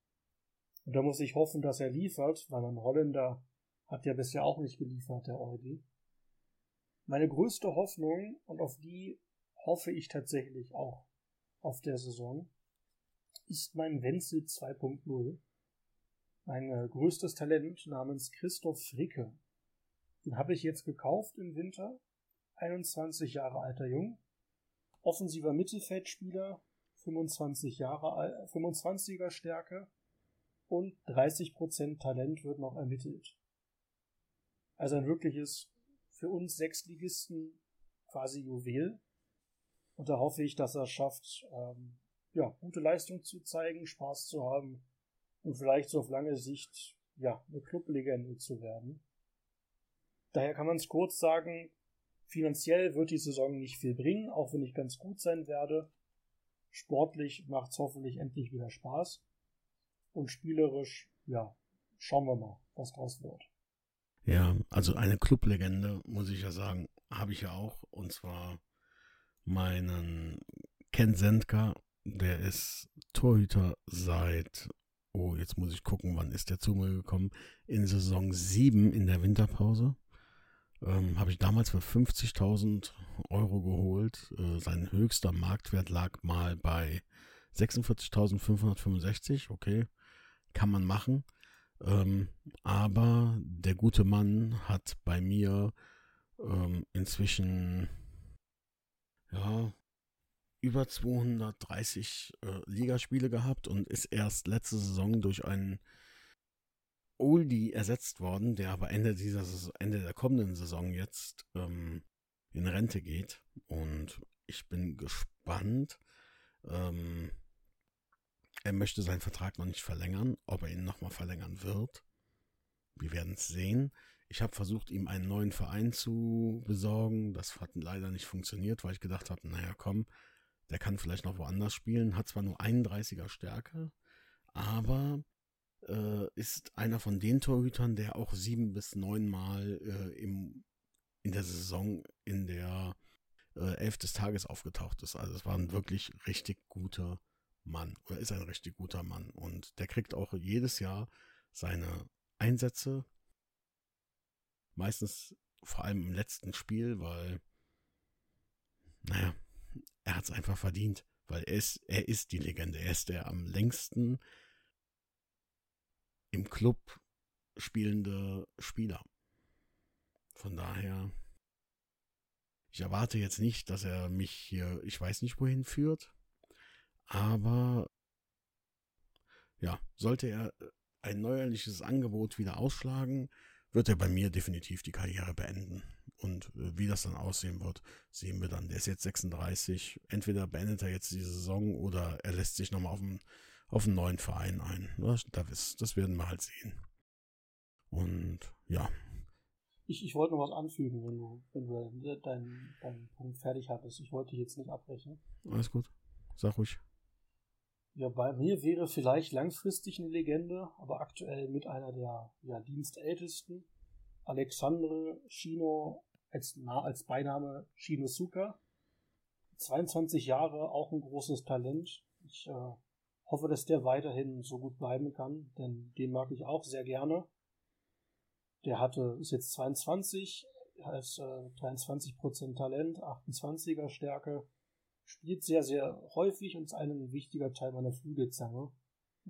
Und da muss ich hoffen, dass er liefert, weil ein Holländer hat ja bisher auch nicht geliefert, der Eudi. Meine größte Hoffnung, und auf die hoffe ich tatsächlich auch auf der Saison ist mein Wenzel 2.0. Mein äh, größtes Talent namens Christoph Fricke. Den habe ich jetzt gekauft im Winter. 21 Jahre alter Jung. Offensiver Mittelfeldspieler. 25 Jahre alt, 25er Stärke. Und 30% Talent wird noch ermittelt. Also ein wirkliches, für uns Sechsligisten quasi Juwel. Und da hoffe ich, dass er es schafft, ähm, ja, gute Leistung zu zeigen, Spaß zu haben und vielleicht so auf lange Sicht, ja, eine Clublegende zu werden. Daher kann man es kurz sagen, finanziell wird die Saison nicht viel bringen, auch wenn ich ganz gut sein werde. Sportlich macht es hoffentlich endlich wieder Spaß. Und spielerisch, ja, schauen wir mal, was draus wird. Ja, also eine Clublegende, muss ich ja sagen, habe ich ja auch. Und zwar meinen Ken Sendka, der ist Torhüter seit, oh, jetzt muss ich gucken, wann ist der zu mir gekommen, in Saison 7 in der Winterpause. Ähm, Habe ich damals für 50.000 Euro geholt. Äh, sein höchster Marktwert lag mal bei 46.565. Okay, kann man machen. Ähm, aber der gute Mann hat bei mir ähm, inzwischen ja, über 230 äh, Ligaspiele gehabt und ist erst letzte Saison durch einen Oldie ersetzt worden, der aber Ende dieser Ende der kommenden Saison jetzt ähm, in Rente geht. Und ich bin gespannt. Ähm, er möchte seinen Vertrag noch nicht verlängern, ob er ihn nochmal verlängern wird. Wir werden es sehen. Ich habe versucht, ihm einen neuen Verein zu besorgen. Das hat leider nicht funktioniert, weil ich gedacht habe, naja, komm, der kann vielleicht noch woanders spielen. Hat zwar nur 31er Stärke, aber äh, ist einer von den Torhütern, der auch sieben bis neun Mal äh, im, in der Saison in der äh, Elf des Tages aufgetaucht ist. Also es war ein wirklich richtig guter Mann oder ist ein richtig guter Mann und der kriegt auch jedes Jahr seine Einsätze. Meistens vor allem im letzten Spiel, weil, naja, er hat es einfach verdient, weil er ist, er ist die Legende. Er ist der am längsten im Club spielende Spieler. Von daher, ich erwarte jetzt nicht, dass er mich hier, ich weiß nicht wohin führt, aber ja, sollte er ein neuerliches Angebot wieder ausschlagen, wird er bei mir definitiv die Karriere beenden. Und äh, wie das dann aussehen wird, sehen wir dann. Der ist jetzt 36. Entweder beendet er jetzt die Saison oder er lässt sich nochmal auf einen, auf einen neuen Verein ein. Das, das werden wir halt sehen. Und ja. Ich, ich wollte noch was anfügen, wenn du, wenn du deinen, deinen Punkt fertig hattest. Ich wollte dich jetzt nicht abbrechen. Alles gut. Sag ruhig. Ja, bei mir wäre vielleicht langfristig eine Legende, aber aktuell mit einer der ja, Dienstältesten. Alexandre Chino als, als Beiname Shinosuka. 22 Jahre, auch ein großes Talent. Ich äh, hoffe, dass der weiterhin so gut bleiben kann, denn den mag ich auch sehr gerne. Der hatte, ist jetzt 22, ist äh, 23% Talent, 28er Stärke, spielt sehr, sehr häufig und ist ein wichtiger Teil meiner Flügelzange.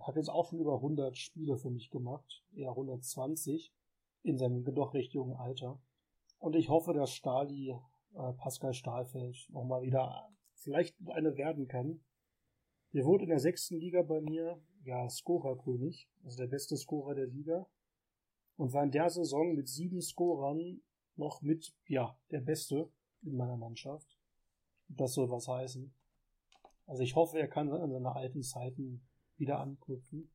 Hat jetzt auch schon über 100 Spiele für mich gemacht, eher 120 in seinem doch recht jungen Alter. Und ich hoffe, dass Stali, äh, Pascal Stahlfeld, nochmal wieder vielleicht eine werden kann. Der wurde in der sechsten Liga bei mir, ja, Scorerkönig, also der beste Scorer der Liga. Und war in der Saison mit sieben Scorern noch mit, ja, der Beste in meiner Mannschaft. Das soll was heißen. Also ich hoffe, er kann an seine alten Zeiten wieder anknüpfen.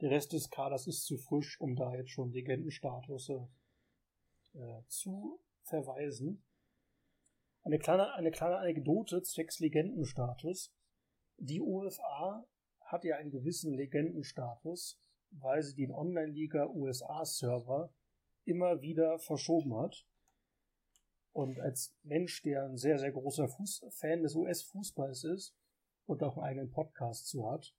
Der Rest des Kaders ist zu frisch, um da jetzt schon Legendenstatus äh, zu verweisen. Eine kleine, eine kleine Anekdote zwecks Legendenstatus. Die UFA hat ja einen gewissen Legendenstatus, weil sie den Online-Liga USA-Server immer wieder verschoben hat. Und als Mensch, der ein sehr, sehr großer Fuß Fan des US-Fußballs ist und auch einen eigenen Podcast zu hat,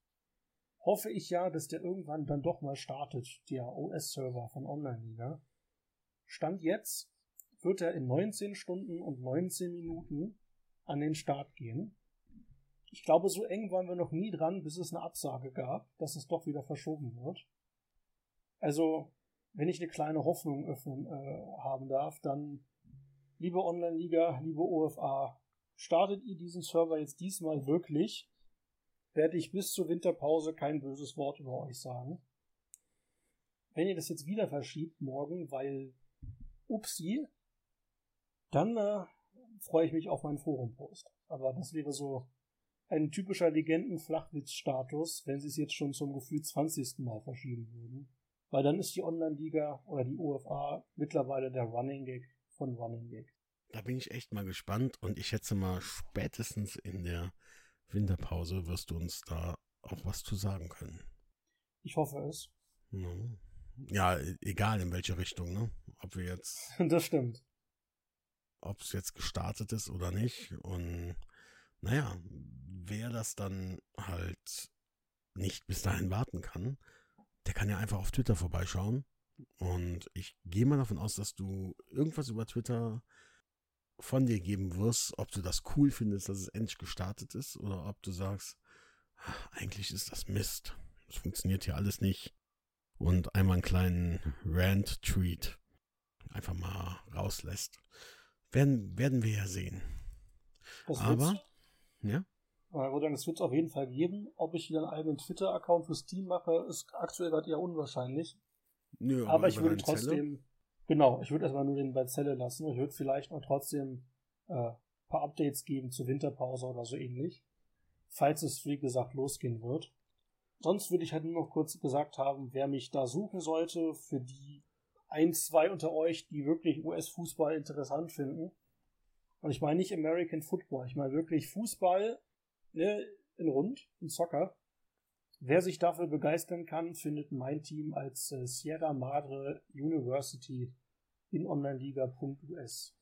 hoffe ich ja, dass der irgendwann dann doch mal startet, der US-Server von Online-Liga. Stand jetzt wird er in 19 Stunden und 19 Minuten an den Start gehen. Ich glaube, so eng waren wir noch nie dran, bis es eine Absage gab, dass es doch wieder verschoben wird. Also, wenn ich eine kleine Hoffnung öffnen äh, haben darf, dann liebe Online-Liga, liebe OFA, startet ihr diesen Server jetzt diesmal wirklich, werde ich bis zur Winterpause kein böses Wort über euch sagen. Wenn ihr das jetzt wieder verschiebt morgen, weil upsi, dann äh, freue ich mich auf meinen Forum-Post. Aber das wäre so ein typischer Legenden-Flachwitz-Status, wenn sie es jetzt schon zum Gefühl 20. Mal verschieben würden. Weil dann ist die Online-Liga oder die UFA mittlerweile der Running Gag von Running Gag. Da bin ich echt mal gespannt und ich schätze mal, spätestens in der Winterpause wirst du uns da auch was zu sagen können. Ich hoffe es. Ja, egal in welche Richtung, ne? Ob wir jetzt. Das stimmt. Ob es jetzt gestartet ist oder nicht. Und naja, wer das dann halt nicht bis dahin warten kann, der kann ja einfach auf Twitter vorbeischauen und ich gehe mal davon aus, dass du irgendwas über Twitter von dir geben wirst, ob du das cool findest, dass es endlich gestartet ist, oder ob du sagst, eigentlich ist das Mist. Es funktioniert hier alles nicht. Und einmal einen kleinen Rant-Tweet einfach mal rauslässt. Werden, werden wir ja sehen. Das Aber, ja? Ich würde sagen, das wird es auf jeden Fall geben. Ob ich wieder einen eigenen Twitter-Account fürs Team mache, ist aktuell gerade eher unwahrscheinlich. Nö, Aber ich über würde deine Zelle? trotzdem, genau, ich würde erstmal nur den bei Zelle lassen. Ich würde vielleicht auch trotzdem äh, ein paar Updates geben zur Winterpause oder so ähnlich. Falls es, wie gesagt, losgehen wird. Sonst würde ich halt nur noch kurz gesagt haben, wer mich da suchen sollte, für die ein, zwei unter euch, die wirklich US-Fußball interessant finden. Und ich meine nicht American Football, ich meine wirklich Fußball ne, in Rund, in Soccer. Wer sich dafür begeistern kann, findet mein Team als äh, Sierra Madre University in onlineliga.us.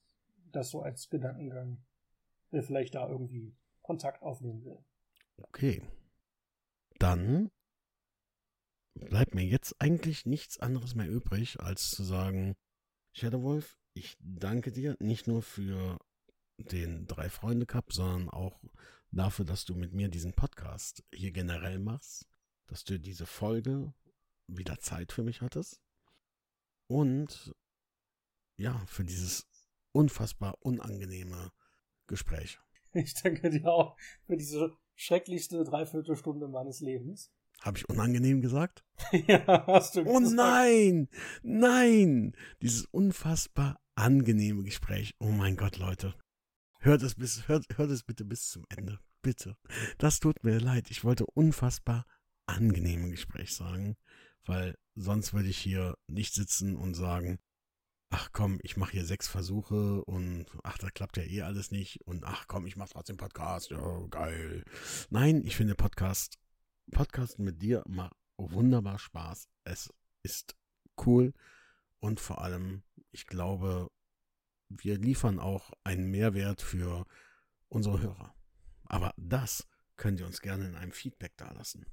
Das so als Gedankengang, wer vielleicht da irgendwie Kontakt aufnehmen will. Okay. Dann bleibt mir jetzt eigentlich nichts anderes mehr übrig, als zu sagen, Shadowwolf, ich danke dir nicht nur für den Drei-Freunde-Cup, sondern auch dafür, dass du mit mir diesen Podcast hier generell machst, dass du diese Folge wieder Zeit für mich hattest und ja, für dieses unfassbar unangenehme Gespräch. Ich danke dir auch für diese schrecklichste Dreiviertelstunde meines Lebens. Habe ich unangenehm gesagt? ja, hast du Oh gesagt. nein, nein, dieses unfassbar angenehme Gespräch. Oh mein Gott, Leute. Hört es bis, hört, hört es bitte bis zum Ende. Bitte. Das tut mir leid. Ich wollte unfassbar angenehme Gespräch sagen, weil sonst würde ich hier nicht sitzen und sagen, ach komm, ich mache hier sechs Versuche und ach, da klappt ja eh alles nicht und ach komm, ich mache trotzdem Podcast. Ja, geil. Nein, ich finde Podcast, Podcasten mit dir macht wunderbar Spaß. Es ist cool und vor allem, ich glaube, wir liefern auch einen Mehrwert für unsere Hörer. Aber das könnt ihr uns gerne in einem Feedback dalassen.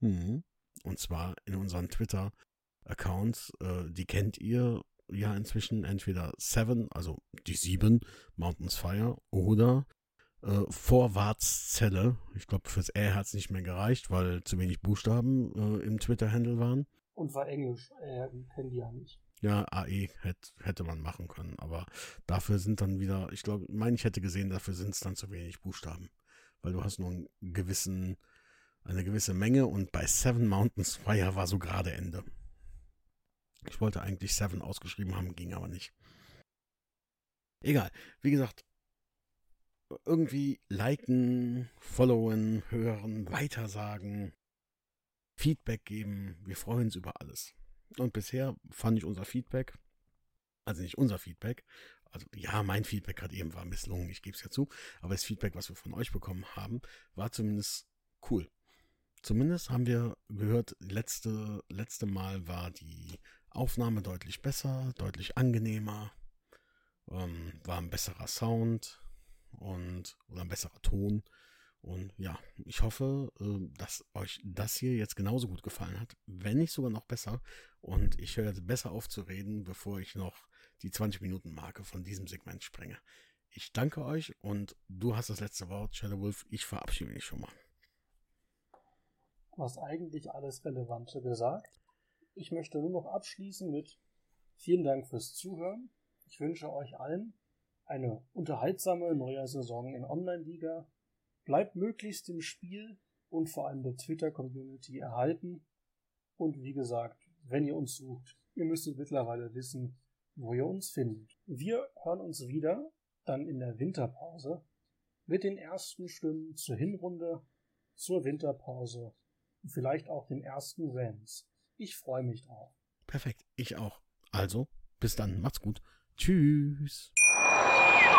Mhm. Und zwar in unseren Twitter-Accounts. Äh, die kennt ihr ja inzwischen entweder Seven, also die sieben, Mountains Fire, oder äh, Vorwärtszelle. Ich glaube, fürs R hat es nicht mehr gereicht, weil zu wenig Buchstaben äh, im Twitter-Handle waren. Und war Englisch, äh, kennen die ja nicht. Ja, AE hätt, hätte man machen können, aber dafür sind dann wieder, ich glaube, meine ich hätte gesehen, dafür sind es dann zu wenig Buchstaben. Weil du hast nur einen gewissen, eine gewisse Menge und bei Seven Mountains Fire war so gerade Ende. Ich wollte eigentlich Seven ausgeschrieben haben, ging aber nicht. Egal, wie gesagt, irgendwie liken, followen, hören, weitersagen, Feedback geben. Wir freuen uns über alles. Und bisher fand ich unser Feedback, also nicht unser Feedback, also ja, mein Feedback gerade eben war misslungen, ich gebe es ja zu, aber das Feedback, was wir von euch bekommen haben, war zumindest cool. Zumindest haben wir gehört, letzte, letzte Mal war die Aufnahme deutlich besser, deutlich angenehmer, ähm, war ein besserer Sound und oder ein besserer Ton. Und ja, ich hoffe, äh, dass euch das hier jetzt genauso gut gefallen hat, wenn nicht sogar noch besser. Und ich höre jetzt besser auf zu reden, bevor ich noch die 20-Minuten-Marke von diesem Segment sprenge. Ich danke euch und du hast das letzte Wort, Shadow Wolf. Ich verabschiede mich schon mal. Hast eigentlich alles Relevante gesagt. Ich möchte nur noch abschließen mit vielen Dank fürs Zuhören. Ich wünsche euch allen eine unterhaltsame neue Saison in Online-Liga. Bleibt möglichst im Spiel und vor allem der Twitter-Community erhalten. Und wie gesagt, wenn ihr uns sucht, ihr müsstet mittlerweile wissen, wo ihr uns findet. Wir hören uns wieder dann in der Winterpause mit den ersten Stimmen zur Hinrunde, zur Winterpause und vielleicht auch den ersten Rams. Ich freue mich drauf. Perfekt, ich auch. Also, bis dann, macht's gut. Tschüss.